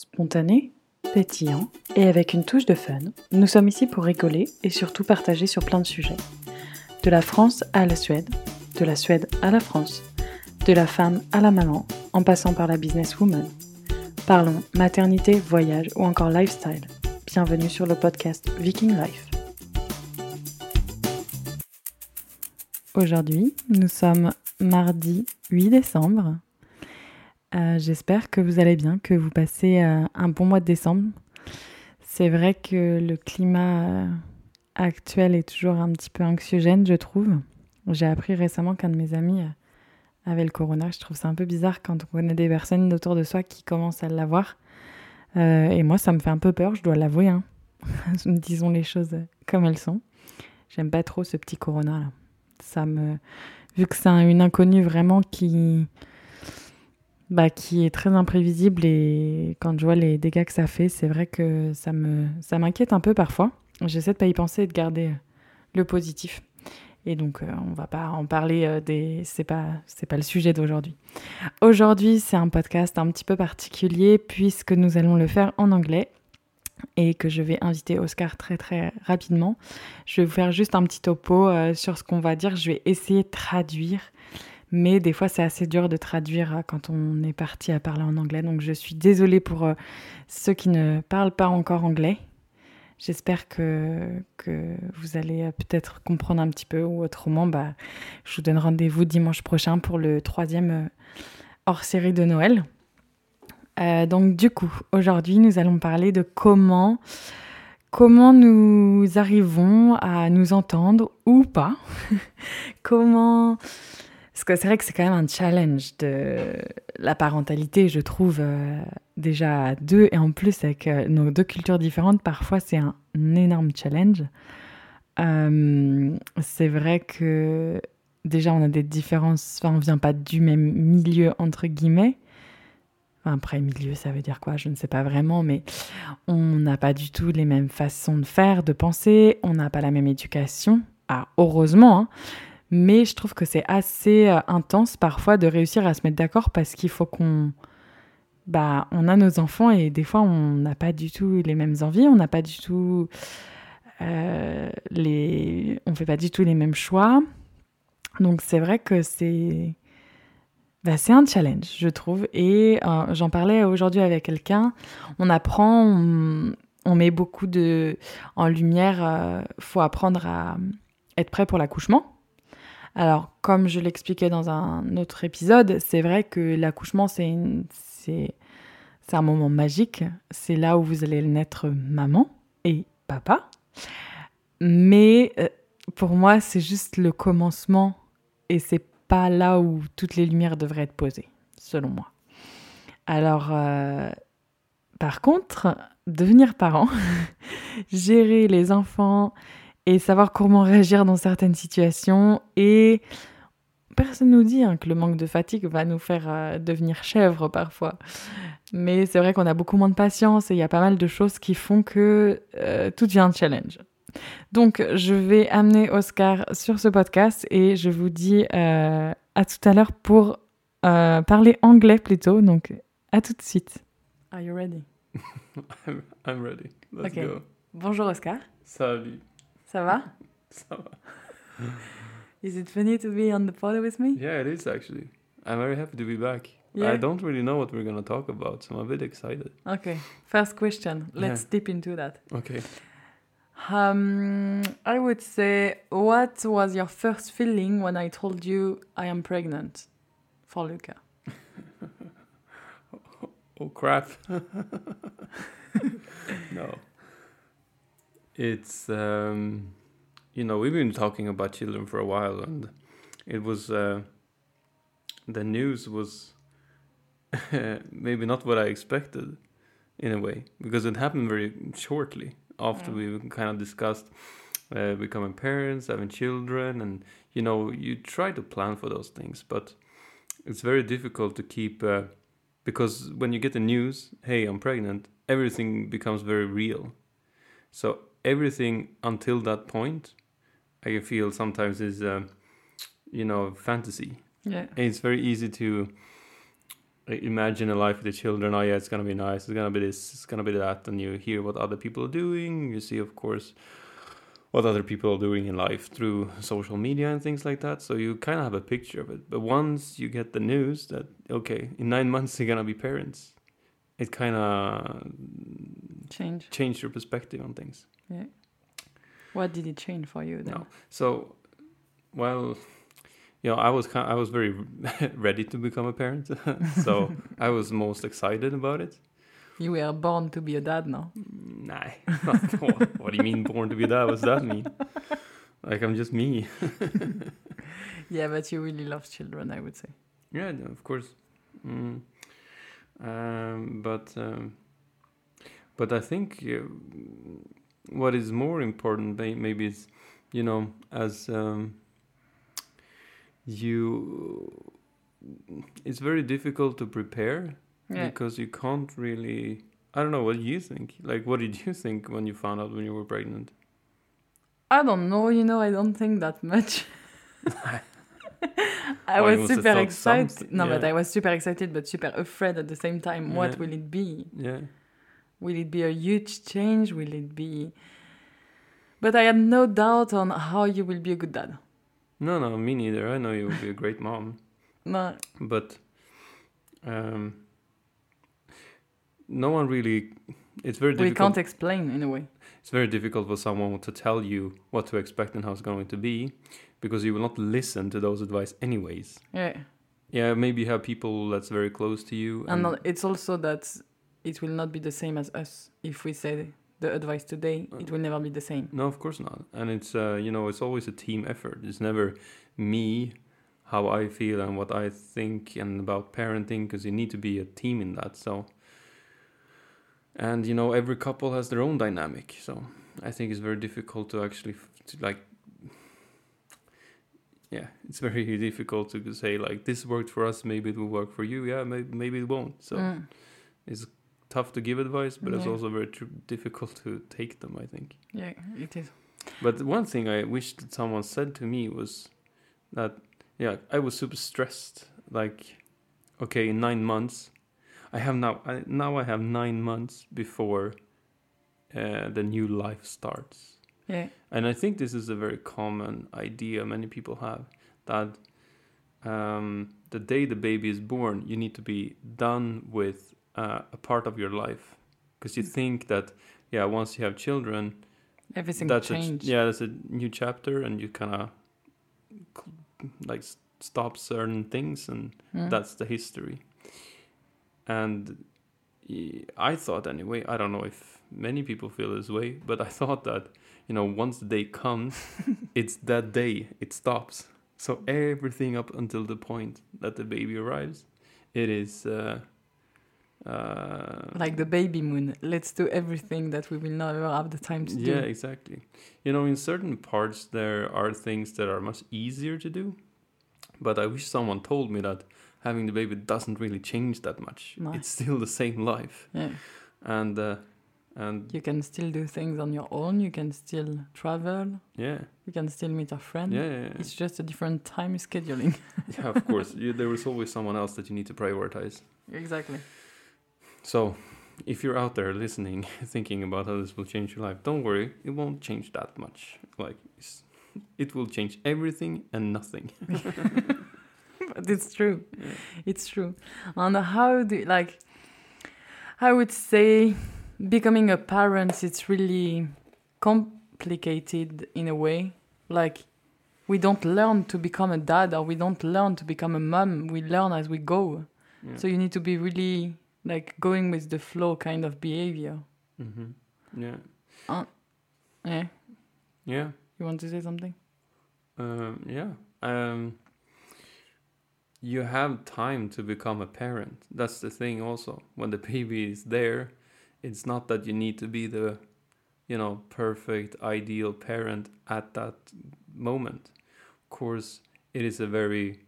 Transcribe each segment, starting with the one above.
Spontané, pétillant et avec une touche de fun, nous sommes ici pour rigoler et surtout partager sur plein de sujets. De la France à la Suède, de la Suède à la France, de la femme à la maman, en passant par la businesswoman. Parlons maternité, voyage ou encore lifestyle. Bienvenue sur le podcast Viking Life. Aujourd'hui, nous sommes mardi 8 décembre. Euh, J'espère que vous allez bien, que vous passez euh, un bon mois de décembre. C'est vrai que le climat euh, actuel est toujours un petit peu anxiogène, je trouve. J'ai appris récemment qu'un de mes amis avait le corona. Je trouve ça un peu bizarre quand on connaît des personnes autour de soi qui commencent à l'avoir. Et moi, ça me fait un peu peur, je dois l'avouer. Hein. Disons les choses comme elles sont. J'aime pas trop ce petit corona. Ça me, vu que c'est un- une inconnue vraiment qui, bah, qui est très imprévisible et quand je vois les dégâts que ça fait, c'est vrai que ça me, ça m'inquiète un peu parfois. J'essaie de pas y penser et de garder euh, le positif. Et donc, euh, on va pas en parler euh, des. C'est pas, c'est pas le sujet d'aujourd'hui. Aujourd'hui, c'est un podcast un petit peu particulier puisque nous allons le faire en anglais et que je vais inviter Oscar très très rapidement. Je vais vous faire juste un petit topo euh, sur ce qu'on va dire. Je vais essayer de traduire, mais des fois c'est assez dur de traduire euh, quand on est parti à parler en anglais. Donc je suis désolée pour euh, ceux qui ne parlent pas encore anglais. J'espère que, que vous allez euh, peut-être comprendre un petit peu ou autrement, bah, je vous donne rendez-vous dimanche prochain pour le troisième euh, hors-série de Noël. Donc du coup, aujourd'hui, nous allons parler de comment, comment nous arrivons à nous entendre ou pas. comment... Parce que c'est vrai que c'est quand même un challenge de la parentalité, je trouve, euh, déjà à deux. Et en plus, avec euh, nos deux cultures différentes, parfois c'est un énorme challenge. Euh, c'est vrai que déjà on a des différences, enfin on vient pas du même milieu entre guillemets. Enfin, après milieu, ça veut dire quoi? Je ne sais pas vraiment, mais on n'a pas du tout les mêmes façons de faire, de penser. On n'a pas la même éducation. Ah, heureusement, hein. Mais je trouve que c'est assez euh, intense parfois de réussir à se mettre d'accord parce qu'il faut qu'on bah, on a nos enfants et des fois on n'a pas du tout les mêmes envies, on n'a pas du tout euh, les, on fait pas du tout les mêmes choix. Donc c'est vrai que c'est, bah, c'est un challenge, je trouve. Et euh, j'en parlais aujourd'hui avec quelqu'un. On apprend, on, met beaucoup de en lumière. euh, faut apprendre à être prêt pour l'accouchement. Alors, comme je l'expliquais dans un autre épisode, c'est vrai que l'accouchement, c'est un moment magique. C'est là où vous allez naître maman et papa. Mais euh, pour moi, c'est juste le commencement et c'est pas là où toutes les lumières devraient être posées, selon moi. Alors, euh, par contre, devenir parent, gérer les enfants et savoir comment réagir dans certaines situations et personne nous dit hein, que le manque de fatigue va nous faire euh, devenir chèvre parfois. Mais c'est vrai qu'on a beaucoup moins de patience et il y a pas mal de choses qui font que euh, tout devient un challenge. Donc, je vais amener Oscar sur ce podcast et je vous dis euh, à tout à l'heure pour euh, parler anglais plutôt. Donc, à tout de suite. Are you ready? I'm, I'm ready. Let's Okay. go. Bonjour Oscar. Salut. Ça va? Ça va? Is it funny to be on the pod with me? Yeah, it is actually. I'm very happy to be back. Yeah. I don't really know what we're gonna talk about, so I'm a bit excited. Okay. First question. Let's Yeah. dip into that. Okay. Um, I would say, what was your first feeling when I told you I am pregnant for Luca? Oh crap. no. It's um you know, we've been talking about children for a while and it was uh the news was maybe not what I expected in a way because it happened very shortly after Yeah. we kind of discussed uh, becoming parents, having children, and you know, you try to plan for those things, but it's very difficult to keep uh, because when you get the news, hey, I'm pregnant, everything becomes very real. So everything until that point, I feel sometimes is, uh, you know, fantasy. Yeah. And it's very easy to imagine a life with the children. Oh yeah, it's gonna be nice. It's gonna be this. It's gonna be that. And you hear what other people are doing. You see, of course, what other people are doing in life through social media and things like that. So you kind of have a picture of it. But once you get the news that okay, in nine months you're gonna be parents, it kind of Change. changed your perspective on things. Yeah. What did it change for you then? No. So, well, you know, I was kind I was very ready to become a parent, so I was most excited about it. You were born to be a dad now. Mm, Nah, what, what do you mean born to be that? What's that mean? Like I'm just me. Yeah, but you really love children, I would say. Yeah, no, of course. Mm. Um, but um, but I think uh, what is more important, maybe, is you know, as um, you, it's very difficult to prepare Yeah. because you can't really. I don't know what you think. Like, what did you think when you found out when you were pregnant? I don't know, you know, I don't think that much. I Well, was super excited. No, but. I was super excited, but super afraid at the same time. What Yeah. will it be? Yeah. Will it be a huge change? Will it be. But I had no doubt on how you will be a good dad. No, no, me neither. I know you will be a great mom. No, but um, no one really it's very difficult. we can't explain in a way. it's very difficult for someone to tell you what to expect and how it's going to be because you will not listen to those advice anyways Yeah. yeah maybe you have people that's very close to you And not- it's also that it will not be the same as us. If we say the advice today, it will never be the same. no of course not and it's uh, you know it's always a team effort it's never me how i feel and what i think and about parenting because you need to be a team in that so and you know every couple has their own dynamic so i think it's very difficult to actually f- to like yeah it's very difficult to say like this worked for us maybe it will work for you yeah maybe, maybe it won't so Mm. it's tough to give advice but it's also very tr- difficult to take them i think Yeah, it is. but one thing I wish that someone said to me was that yeah, I was super stressed. Like, okay, in nine months, I have now I, now I have nine months before uh, the new life starts, Yeah. and I think this is a very common idea many people have that um, the day the baby is born, you need to be done with uh, a part of your life. Because you think that yeah, once you have children Everything that's a, yeah that's a new chapter and you kind of like stop certain things and Mm. that's the history. And i thought anyway i don't know if many people feel this way but i thought that you know once the day comes it's that day it stops. So everything up until the point that the baby arrives it is uh uh like the baby moon. Let's do everything that we will never have the time to yeah do. Yeah, exactly you know in certain parts there are things that are much easier to do but i wish someone told me that having the baby doesn't really change that much No. it's still the same life Yeah. and uh, and You can still do things on your own. You can still travel. yeah You can still meet a friend. yeah yeah, yeah. It's just a different time scheduling. yeah of course you, there is always someone else that you need to prioritize exactly. So if you're out there listening thinking about how this will change your life don't worry it won't change that much like it's, it will change everything and nothing but it's true. Yeah. It's true. And how do like I would say becoming a parent it's really complicated in a way. Like we don't learn to become a dad or we don't learn to become a mom. We learn as we go. yeah. So you need to be really like going with the flow kind of behavior. hmm yeah Yeah. yeah You want to say something? Um, yeah. Um, you have time to become a parent. That's the thing also. When the baby is there, it's not that you need to be the, you know, perfect, ideal parent at that moment. Of course, it is a very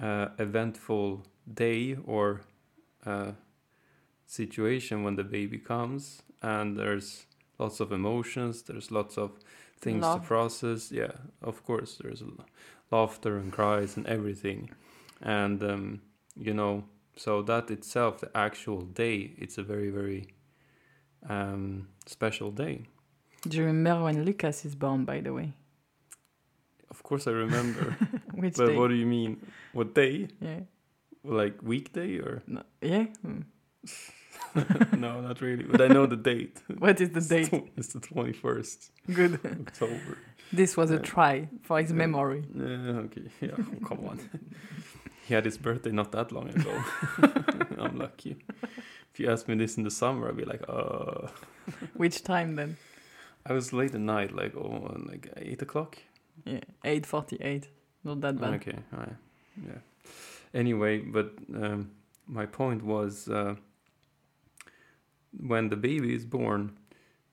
uh, eventful day or uh, situation when the baby comes, and there's lots of emotions, there's lots of things Love. to process. Yeah, of course, there's laughter and cries and everything. And, um, you know, So that itself, the actual day, it's a very very um, special day. Do you remember when Lucas is born, by the way? Of course, I remember. Which but day? what do you mean? What day? Yeah. Like weekday or? No. Yeah. Hmm. no, not really. But I know the date. What is the date? It's the twenty first Good. October. This was a try for his Yeah. memory. Yeah, okay. Yeah, come on. he had his birthday not that long ago. I'm lucky. If you asked me this in the summer, I'd be like, uh. Which time then? I was late at night, like oh, like eight o'clock. Yeah, eight forty-eight. Not that bad. Okay, alright, yeah. Anyway, but um, my point was uh, when the baby is born,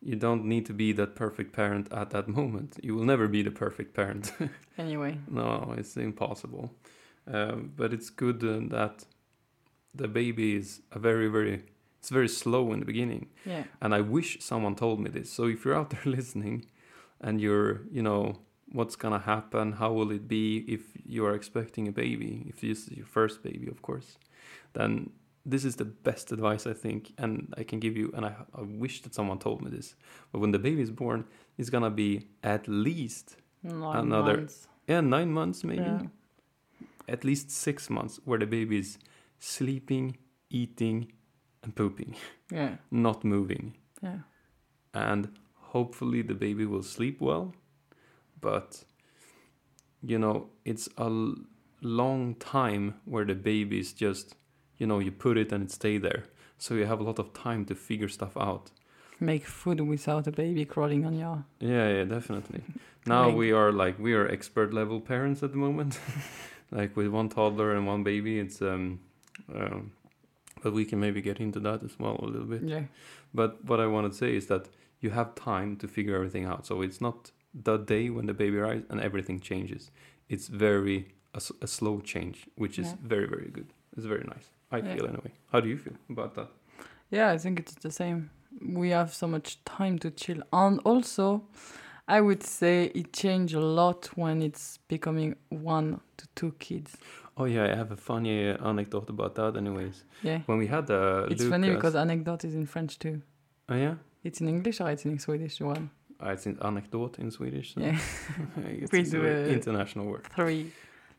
you don't need to be that perfect parent at that moment. You will never be the perfect parent. Anyway, no, it's impossible. Um, but it's good uh, that the baby is a very, very, it's very slow in the beginning. yeah, And I wish someone told me this. So if you're out there listening and you're, you know, what's gonna happen, how will it be if you are expecting a baby, if this is your first baby, of course, then this is the best advice I think, and I can give you. And I, I wish that someone told me this. But when the baby is born, it's gonna be at least, nine Another- months. yeah, nine months maybe, Yeah. at least six months, where the baby is sleeping, eating, and pooping, Yeah, not moving. yeah, and hopefully the baby will sleep well but you know it's a l- long time where the baby is just you know you put it and it stay there so you have a lot of time to figure stuff out Make food without a baby crawling on your. yeah yeah definitely now Leg. we are like we are expert level parents at the moment like with one toddler and one baby it's um, um but we can maybe get into that as well a little bit Yeah, But what I want to say is that you have time to figure everything out. So it's not the day when the baby arrives and everything changes. It's very a slow change, which is Yeah. very very good. It's very nice. I Yeah. feel anyway. How do you feel about that? yeah. I think it's the same. We have so much time to chill, and also, I would say it changed a lot when it's becoming one to two kids. Oh yeah, I have a funny anecdote about that. Anyways, Yeah, when we had uh, it's Lucas, funny because anecdote is in French too. oh yeah, It's in English or it's in Swedish one. It's an anecdote in Swedish. So Yeah, it's a international word. three.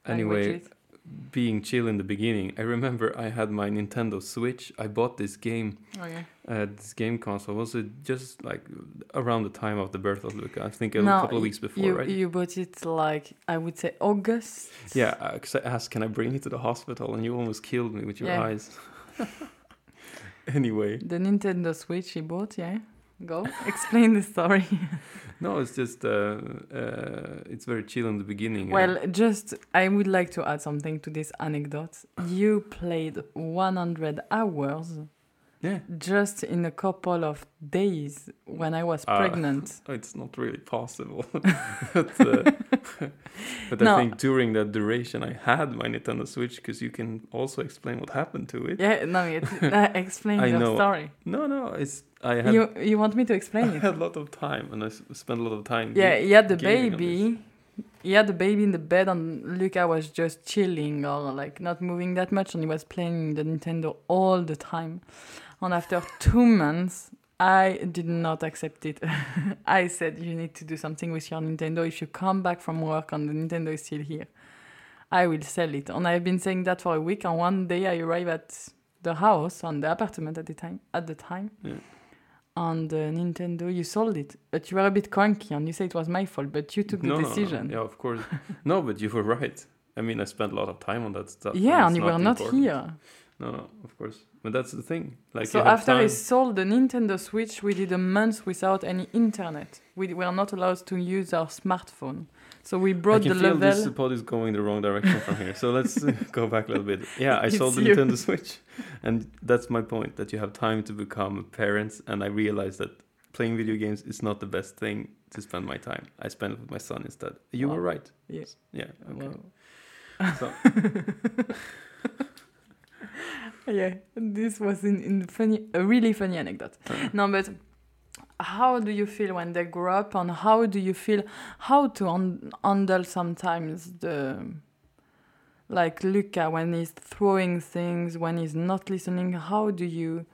Anyway, languages. being chill in the beginning, I remember I had my Nintendo Switch. I bought this game Oh yeah. uh, this game console was it just like around the time of the birth of Luca? I think a No, couple of weeks before, you, right? You bought it like I would say August. yeah, uh, 'cause I asked, "Can I bring it to the hospital?" And you almost killed me with your Yeah. eyes. anyway, The Nintendo Switch he bought, yeah. Go explain the story. no, it's just uh, uh, it's very chill in the beginning. uh, well, just I would like to add something to this anecdote. You played 100 hours yeah, just in a couple of days when I was Ah. pregnant. it's not really possible. but uh, but I think during that duration, I had my Nintendo Switch because you can also explain what happened to it. yeah, no, it, uh, explain I your know. story. No, no, it's I had You you want me to explain I it? had a lot of time, and I spent a lot of time. Yeah, he had the baby. He had the baby in the bed, and Luca was just chilling or like not moving that much, and he was playing the Nintendo all the time. And after two months, I did not accept it. I said, You need to do something with your Nintendo. If you come back from work and the Nintendo is still here, I will sell it. And I've been saying that for a week. And one day I arrive at the house, on the apartment at the time, at the time. Yeah. And the Nintendo, you sold it, but you were a bit cranky, and you say it was my fault, but you took the No, no, no, decision. Yeah, of course. no, but you were right. I mean, I spent a lot of time on that stuff. Yeah, it's and you were not important. here. No, no, of course. But that's the thing. Like, so after time. I sold the Nintendo Switch, we did a month without any internet. We were not allowed to use our smartphone. So we brought I can the feel level. this pod is going the wrong direction from here. So let's uh, go back a little bit. Yeah, I It's sold the you. Nintendo Switch, and that's my point. That you have time to become parents, and I realized that playing video games is not the best thing to spend my time. I spend it with my son instead. You Wow. were right. Yeah. Yeah. Okay. Well, So yeah, this was in, in funny, a really funny anecdote. No, but how do you feel when they grow up, and how do you feel how to un- handle sometimes the like Luca when he's throwing things, when he's not listening? How do you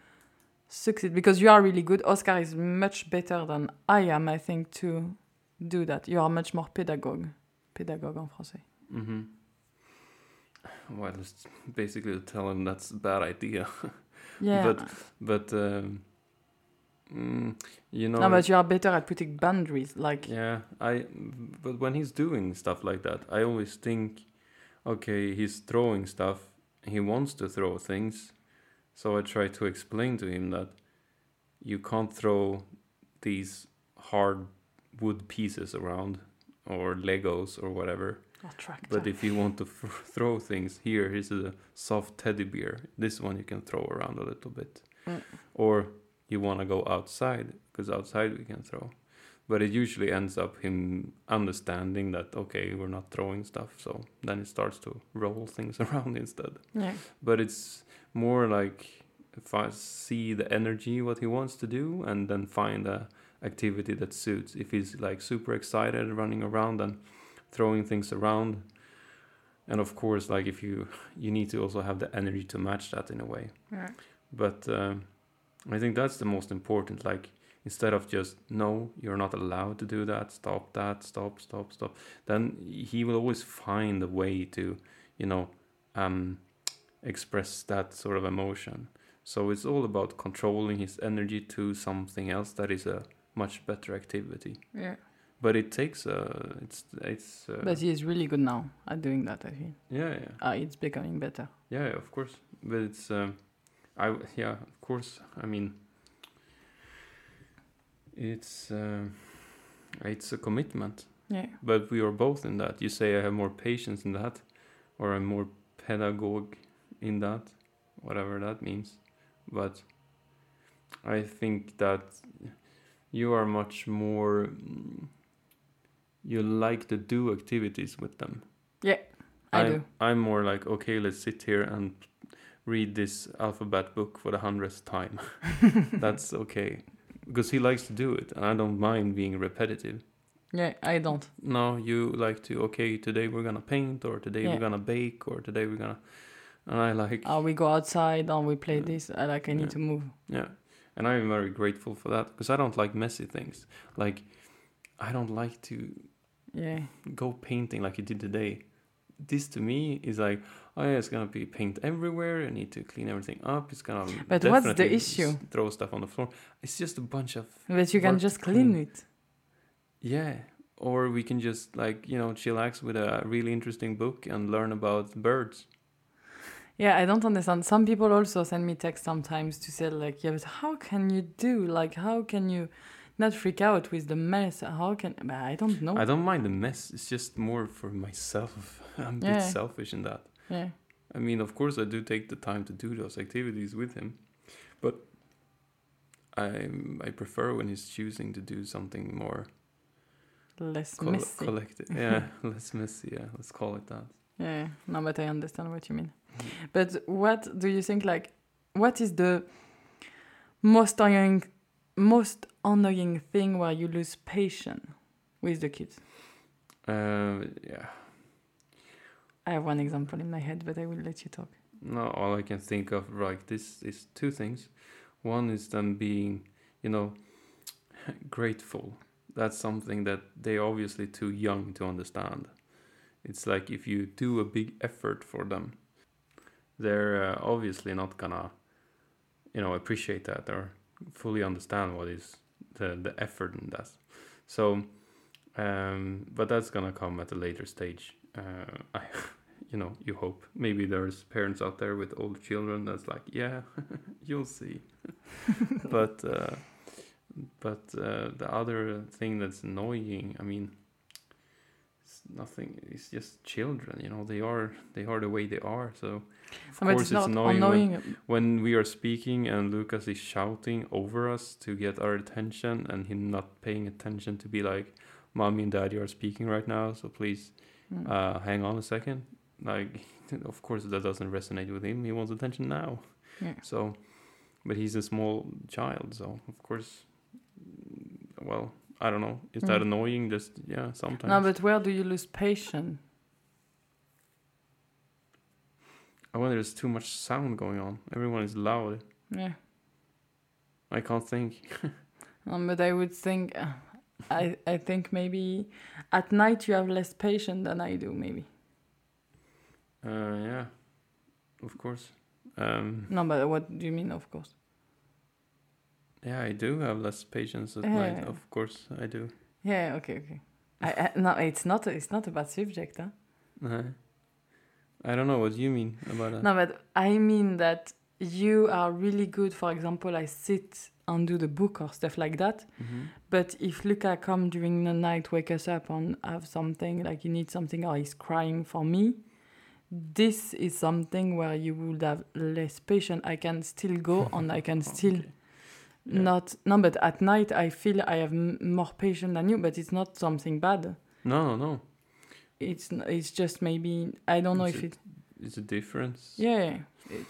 succeed? Because you are really good. Oscar is much better than I am, I think, to do that. You are much more pedagogue. Pédagogue en français. Mm-hmm. Well, just basically tell him that's a bad idea. Yeah. But but um, mm, you know. no, but you are better at putting boundaries. Like, Yeah, I. But when he's doing stuff like that, I always think, okay, he's throwing stuff. He wants to throw things, so I try to explain to him that you can't throw these hard wood pieces around or Legos or whatever. But if you want to f- throw things, here, here's a soft teddy bear. This one you can throw around a little bit. Mm. Or you want to go outside, because outside we can throw. But it usually ends up him understanding that, okay, we're not throwing stuff. So then it starts to roll things around instead. yeah. But it's more like if I see the energy, what he wants to do, and then find a activity that suits. If he's like super excited, running around and throwing things around, and of course, like if you you need to also have the energy to match that in a way. yeah. But um, I think that's the most important. Like instead of just no, you're not allowed to do that. Stop that. Stop. Stop. Stop. Then he will always find a way to, you know, um, express that sort of emotion. So it's all about controlling his energy to something else that is a much better activity. Yeah. But it takes uh it's it's uh, But he is really good now at doing that, I think. yeah yeah Ah, it's becoming better. Yeah, yeah, of course. But it's um, I yeah, of course. I mean, it's um, it's a commitment. Yeah. But we are both in that. You say I have more patience in that, or I'm more pedagogue in that, whatever that means. But I think that you are much more. mm, You like to do activities with them. I I'm, do. I'm more like, okay, let's sit here and read this alphabet book for the hundredth time. That's okay. Because he likes to do it, and I don't mind being repetitive. Yeah, I don't. No, you like to, okay, today we're gonna paint, or today Yeah. we're gonna bake, or today we're gonna. And I like, Oh, we go outside and we play Yeah. this. I like. I need Yeah. to move. yeah. And I'm very grateful for that, because I don't like messy things. Like, I don't like to Yeah. go painting like you did today. This to me is like, oh yeah, it's gonna be paint everywhere. I need to clean everything up. It's gonna. But what's the issue? Throw stuff on the floor. It's just a bunch of But you can just clean clean. it. yeah. Or we can just like you know chillax with a really interesting book and learn about birds. Yeah, I don't understand. Some people also send me text sometimes to say like, yeah, but how can you do like how can you not freak out with the mess? How can? But I don't know. I don't mind the mess. It's just more for myself. I'm a bit selfish in that. yeah. I mean, of course, I do take the time to do those activities with him, but I I prefer when he's choosing to do something more Less Coll- messy. collective. Yeah, less messy. Yeah, let's call it that. Yeah, no, but I understand what you mean. Mm. But what do you think? Like, what is the most annoying, most annoying thing where you lose patience with the kids? Uh, yeah. I have one example in my head, but I will let you talk. No, all I can think of like this is two things. One is them being, you know, grateful. That's something that they're obviously too young to understand. It's like if you do a big effort for them, they're uh, obviously not gonna, you know, appreciate that or fully understand what is the the effort in that. So, um, but that's gonna come at a later stage. Uh, I, you know, you hope. Maybe there's parents out there with old children that's like, yeah, you'll see. but uh, but uh, the other thing that's annoying, I mean, nothing. It's just children. You know, they are they are the way they are. So of course it's it's, not annoying, when, when we are speaking and Lucas is shouting over us to get our attention and him not paying attention to be like, "Mommy and Daddy are speaking right now, so please." Mm. uh, hang on a second. Like, of course, that doesn't resonate with him. He wants attention now. Yeah. So, but he's a small child, so of course, well, I don't know. Is that Mm. annoying? Just yeah, sometimes. no, but where do you lose patience? I wonder there's too much sound going on. Everyone is loud. Yeah. I can't think. Um, but I would think, uh, I I think maybe at night you have less patience than I do. Maybe. Uh, yeah, of course. Um, No, but what do you mean? Of course. Yeah, I do have less patience at Yeah. night. Of course, I do. Yeah. Okay. Okay. I, I no, it's not. A, it's not a bad subject, huh? Uh, I don't know what you mean about that. No, but I mean that you are really good. For example, I sit and do the book or stuff like that. Mhm. But if Luca come during the night, wake us up and have something like you need something or he's crying for me, this is something where you would have less patience. I can still go and I can still Okay. Yeah. not no. But at night I feel I have m- more patience than you. But it's not something bad. No, no, It's n- it's just maybe I don't know It's if a- it. it's a difference. Yeah, it,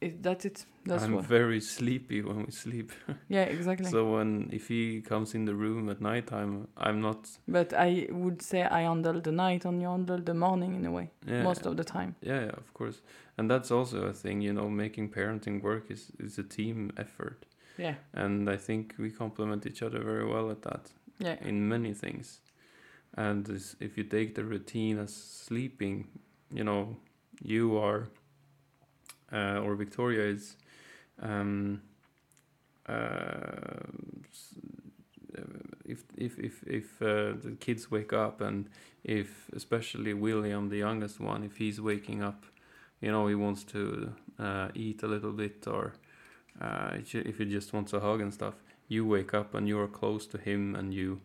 it that's it. That's I'm what. very sleepy when we sleep. Yeah, exactly. So when if he comes in the room at nighttime, I'm not. but I would say I handle the night and you handle the morning in a way Yeah, most of the time. Yeah, yeah, of course. And that's also a thing, you know, making parenting work is, is a team effort. Yeah, And I think we complement each other very well at that yeah, in many things. And if you take the routine as sleeping, you know, you are, uh, or Victoria is, um, uh, if if if if uh, the kids wake up and if especially William, the youngest one, if he's waking up, you know, he wants to uh, eat a little bit or uh, if he just wants a hug and stuff, you wake up and you're close to him and you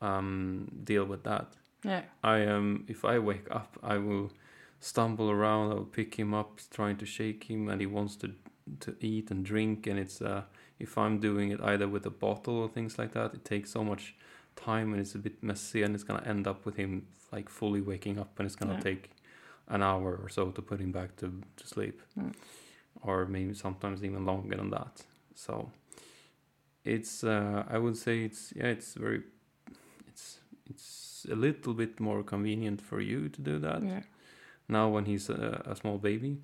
um, deal with that. yeah, I am. if I wake up, I will stumble around. I'll pick him up, trying to shake him, and he wants to to eat and drink. And it's uh, if I'm doing it either with a bottle or things like that, it takes so much time and it's a bit messy, and it's gonna end up with him like fully waking up, and it's gonna Yeah. take an hour or so to put him back to to sleep, Mm. Or maybe sometimes even longer than that. So it's uh, I would say it's yeah it's very it's it's a little bit more convenient for you to do that yeah, now when he's a, a small baby.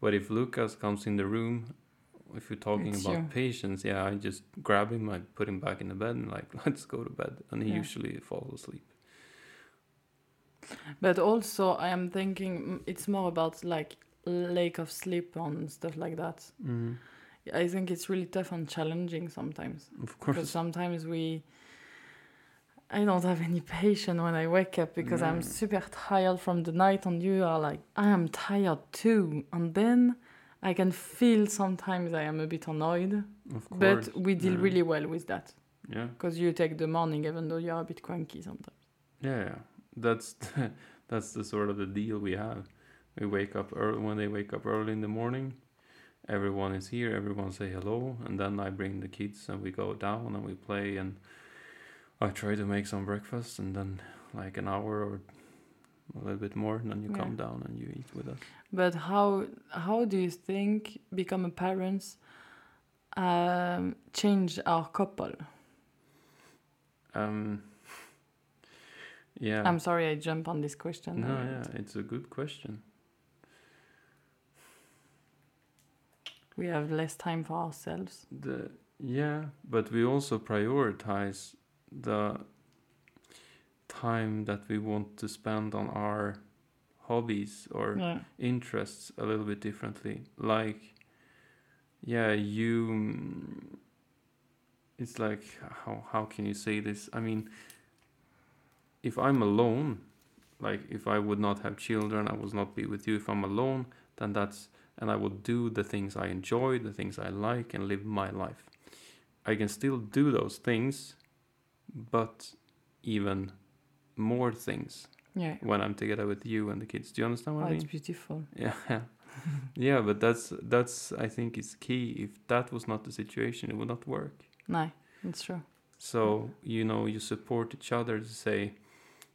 But if Lucas comes in the room, if you're talking It's about you. patience, yeah, I just grab him, I put him back in the bed, and like let's go to bed, and he Yeah. usually falls asleep. But also, I am thinking mm, it's more about like lack of sleep and stuff like that. Mm. I think it's really tough and challenging sometimes Of because course, sometimes we. I don't have any patience when I wake up because No. I'm super tired from the night, and you are like, I am tired too. And then I can feel sometimes I am a bit annoyed, of course. but we deal yeah. really well with that yeah, because you take the morning even though you're a bit cranky sometimes. yeah, yeah. That's that's the sort of the deal we have. We wake up early when they wake up early in the morning. Everyone is here. Everyone say hello, and then I bring the kids and we go down and we play and I try to make some breakfast and then like an hour or a little bit more, and then you Yeah. come down and you eat with us. But how how do you think become a parents um, change our couple? Um, yeah. I'm sorry I jump on this question. no, yeah, it's a good question. We have less time for ourselves. The yeah, but we also prioritize the time that we want to spend on our hobbies or Yeah. interests a little bit differently. Like, yeah, you. It's like how how can you say this? I mean, if I'm alone, like if I would not have children, I would not be with you. If I'm alone, then that's and I will do the things I enjoy, the things I like, and live my life. I can still do those things, but even more things Yeah. when I'm together with you and the kids. Do you understand what Oh, I it's beautiful. Yeah, yeah, but that's that's I think is key. If that was not the situation, it would not work. No, it's true. So you know, you support each other to say,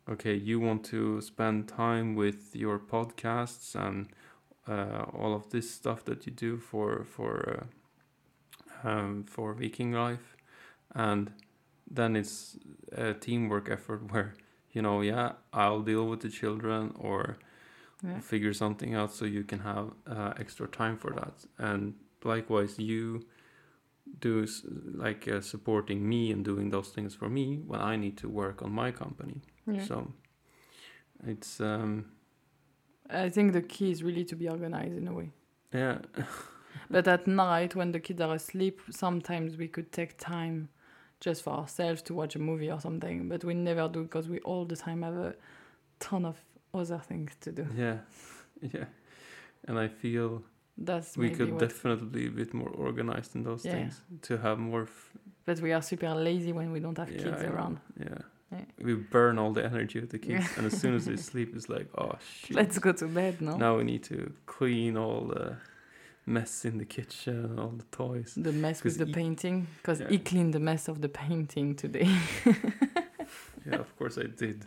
okay, you want to spend time with your podcasts and uh, all of this stuff that you do for for uh, um, for Viking life, and then it's a teamwork effort where you know, yeah, I'll deal with the children or Yeah. figure something out so you can have uh, extra time for that and likewise you do like uh, supporting me and doing those things for me when i need to work on my company Yeah. so it's um I think the key is really to be organized in a way. yeah But at night, when the kids are asleep, sometimes we could take time just for ourselves to watch a movie or something. But we never do because we all the time have a ton of other things to do. yeah yeah and i feel That's we could definitely be a bit more organized in those Yeah. things to have more f- but we are super lazy when we don't have yeah, kids I know. around. yeah Yeah. we burn all the energy of the kids and as soon as they sleep it's like oh shit Let's go to bed, now. Now we need to clean all the mess in the kitchen, all the toys. The mess with the he- painting, because Yeah. he cleaned the mess of the painting today. Yeah, of course I did.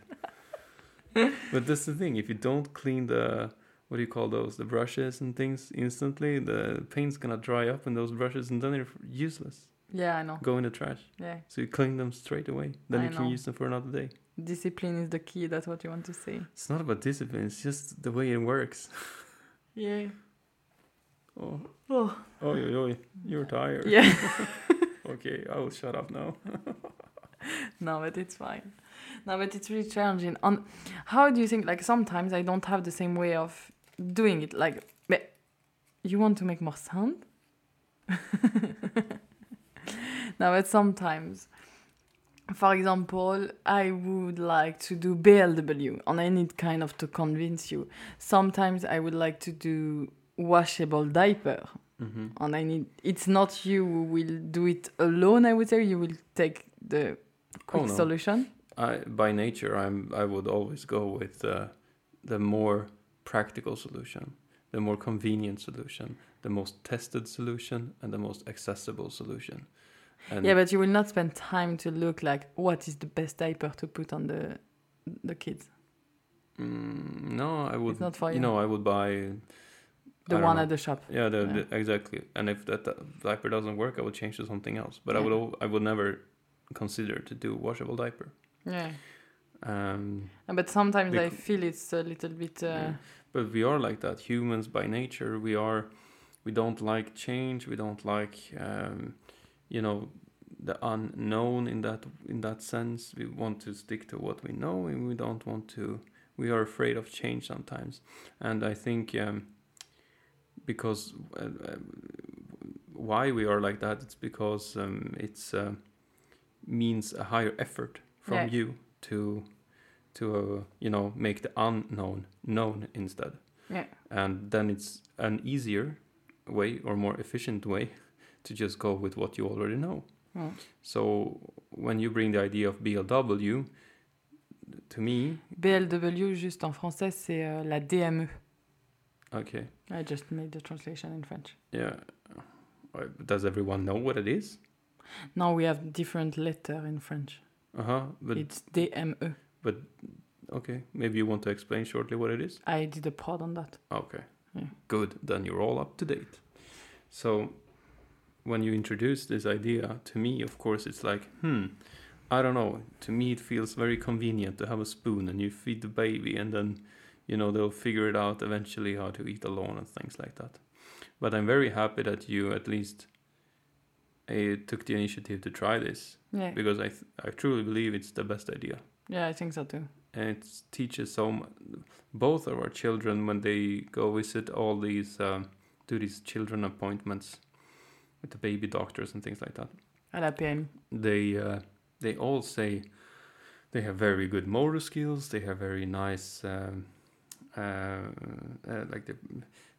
but that's the thing. If you don't clean the what do you call those? The brushes and things instantly, the paint's gonna dry up in those brushes, and then they're useless. Yeah, I know. Go in the trash. Yeah, So you clean them straight away. Then I you can know. use them for another day. discipline is the key. That's what you want to say. It's not about discipline. It's just the way it works. Yeah. Oh, Oh. oi, oi. You're tired. Yeah. Okay, I will shut up now. no, but it's fine. No, but it's really challenging. On how do you think? Like sometimes I don't have the same way of doing it. Like, but you want to make more sound. no, but sometimes, for example, I would like to do BLW, and I need kind of to convince you. Sometimes I would like to do washable diaper hmm and I need it's not you who will do it alone I would say you will take the quick Oh, no. solution I by nature I'm I would always go with uh, the more practical solution, the more convenient solution, the most tested solution, and the most accessible solution. And yeah but you will not spend time to look like what is the best diaper to put on the the kids mm, no, I would. It's not for you you. know, I would buy the one know. at the shop Yeah, the, Yeah. the- exactly. And if that uh, diaper doesn't work, I would change to something else. But I Yeah. would I would never consider to do washable diaper. yeah Um, but sometimes I feel it's a little bit uh, Yeah. But we are like that. Humans by nature, we are. We don't like change. We don't like, um, you know, the unknown in that in that sense. We want to stick to what we know, and we don't want to. We are afraid of change sometimes, and I think um, because uh, uh, why we are like that, it's because um, it's uh, means a higher effort from Yeah. you to to uh, you know make the unknown known instead yeah and then it's an easier way or more efficient way to just go with what you already know Mm. so when you bring the idea of blw to me BLW juste en français c'est euh, la DME okay I just made the translation in French yeah Uh, does everyone know what it is now we have different letter in French uh-huh but it's DME But okay maybe you want to explain shortly what it is I did a pod on that Okay. Yeah. Good. Then you're all up to date. So when you introduce this idea to me, of course, it's like, hmm, I don't know. To me, it feels very convenient to have a spoon and you feed the baby, and then, you know, they'll figure it out eventually how to eat alone and things like that. But I'm very happy that you at least uh, took the initiative to try this yeah because I, th- I truly believe it's the best idea yeah I think so too and it teaches so both of our children when they go visit all these um, do these children appointments with the baby doctors and things like that. À la PMI they uh, they all say they have very good motor skills they have very nice um, uh, uh, like the,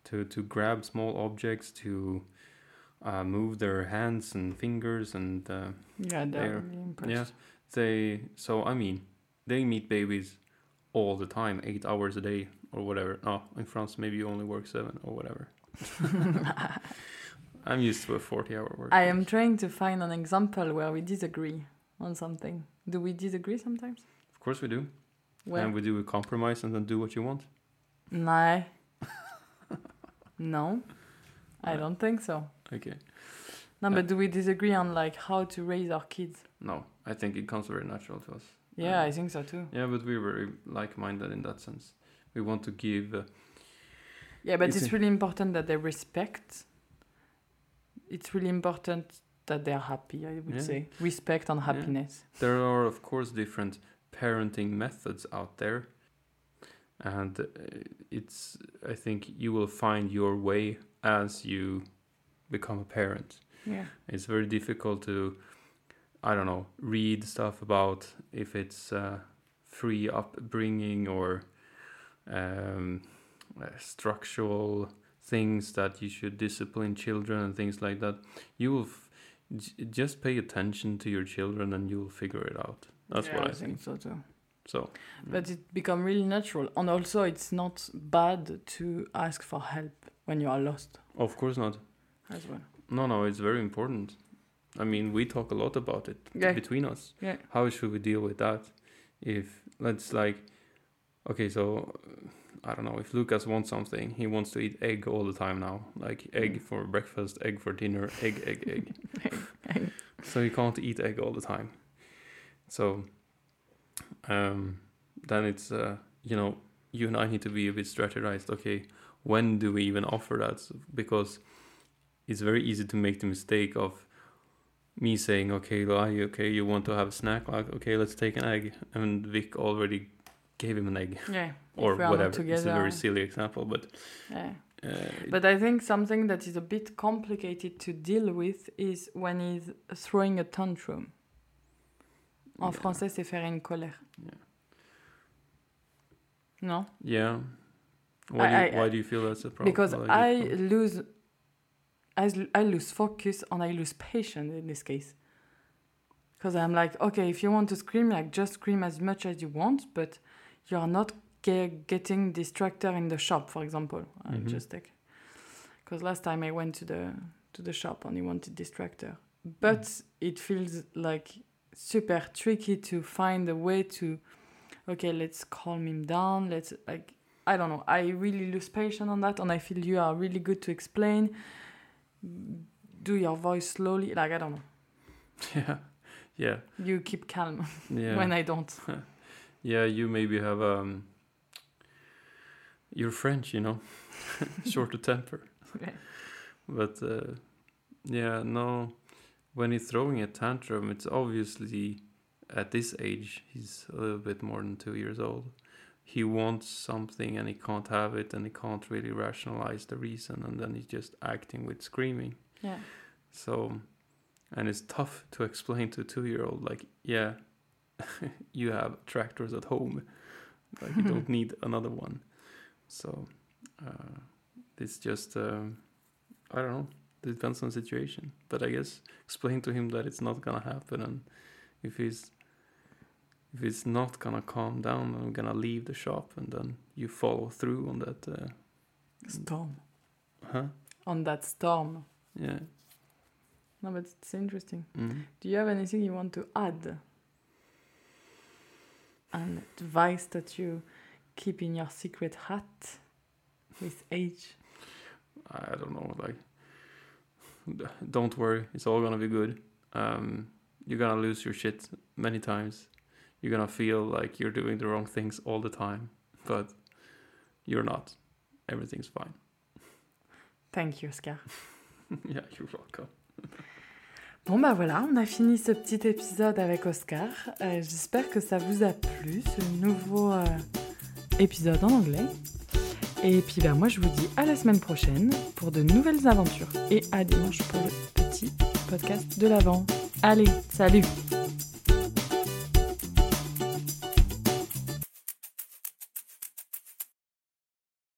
to to grab small objects to uh, move their hands and fingers and uh, yeah they're impressed. yeah. They so i mean they meet babies all the time eight hours a day or whatever. Oh in france maybe you only work seven or whatever i'm used to a 40 hour work I am trying to find an example where we disagree on something. Do we disagree sometimes? of course we do Where? and we do a compromise and then do what you want no. no. I Uh, don't think so. okay No, uh, but do we disagree on like how to raise our kids? no i think it comes very natural to us Yeah, Uh, I think so too. yeah but we're very like-minded in that sense we want to give. Uh, Yeah, but It's it's really important that they respect. It's really important that they're happy, I would Yeah. say. Respect and Yeah. happiness. there are of course different parenting methods out there, and uh, it's I think you will find your way as you become a parent. Yeah. It's very difficult to, I don't know, read stuff about if it's uh, free upbringing or um, uh, structural things that you should discipline children and things like that. You will f- j- just pay attention to your children and you will figure it out. That's Yeah, what I, think. so too. So, But it become really natural. And also it's not bad to ask for help when you are lost of course not. as well. No, no, it's very important. I mean, we talk a lot about it Yeah. between us. Yeah. How should we deal with that? If let's like, okay, so I don't know. If Lucas wants something, he wants to eat egg all the time now. Like egg Mm. for breakfast, egg for dinner, egg, egg, egg. Egg. so he can't eat egg all the time. So, um, then it's uh, you know, you and I need to be a bit strategized. Okay, when do we even offer that? Because it's very easy to make the mistake of me saying, okay, Lai, okay, you want to have a snack? Like, okay, let's take an egg. And Vic already gave him an egg Yeah. or if we are not whatever. It's a very silly example, but yeah. uh, But I think something that is a bit complicated to deal with is when he's throwing a tantrum. En Yeah. français, c'est faire une colère. Yeah. No? yeah. Why, I- do you, I- why do you feel that's a problem? Because I lose, I, I lose focus and I lose patience in this case. Because I'm like, okay, if you want to scream, like just scream as much as you want, but you are not ge- getting distracted in the shop, for example. I Mhm. just take. Because last time I went to the to the shop and he wanted distractor, but it feels like super tricky to find a way to, okay, let's calm him down. Let's like I don't know. I really lose patience on that, and I feel you are really good to explain. Do your voice slowly, like I don't know. yeah, yeah, You keep calm yeah. when I don't. Yeah, you maybe have um you're French, you know. Short of temper. Yeah. But uh, yeah, no when he's throwing a tantrum it's obviously at this age he's a little bit more than 2 years old. He wants something and he can't have it and he can't really rationalize the reason and then he's just acting with screaming. Yeah. So, and it's tough to explain to a two year old, like, yeah, you have tractors at home. Like, you don't need another one. So, uh, it's just, um, I don't know, it depends on the situation. But I guess explain to him that it's not gonna happen. And if he's, if it's not gonna calm down, I'm gonna leave the shop and then you follow through on that. Uh, Storm. huh? On that storm. Yeah. No, but it's interesting. Mm. Do you have anything you want to add? An advice that you keep in your secret hat with age? I don't know, like, don't worry, it's all gonna be good. Um, you're gonna lose your shit many times. You're gonna feel like you're doing the wrong things all the time, but you're not. Everything's fine. Thank you, Oscar. yeah, you're welcome. Bon bah voilà, on a fini ce petit épisode avec Oscar. Euh, J'espère que ça vous a plu, ce nouveau euh, épisode en anglais. Et puis bah moi je vous dis à la semaine prochaine pour de nouvelles aventures. Et à dimanche pour le petit podcast de l'avant. Allez, salut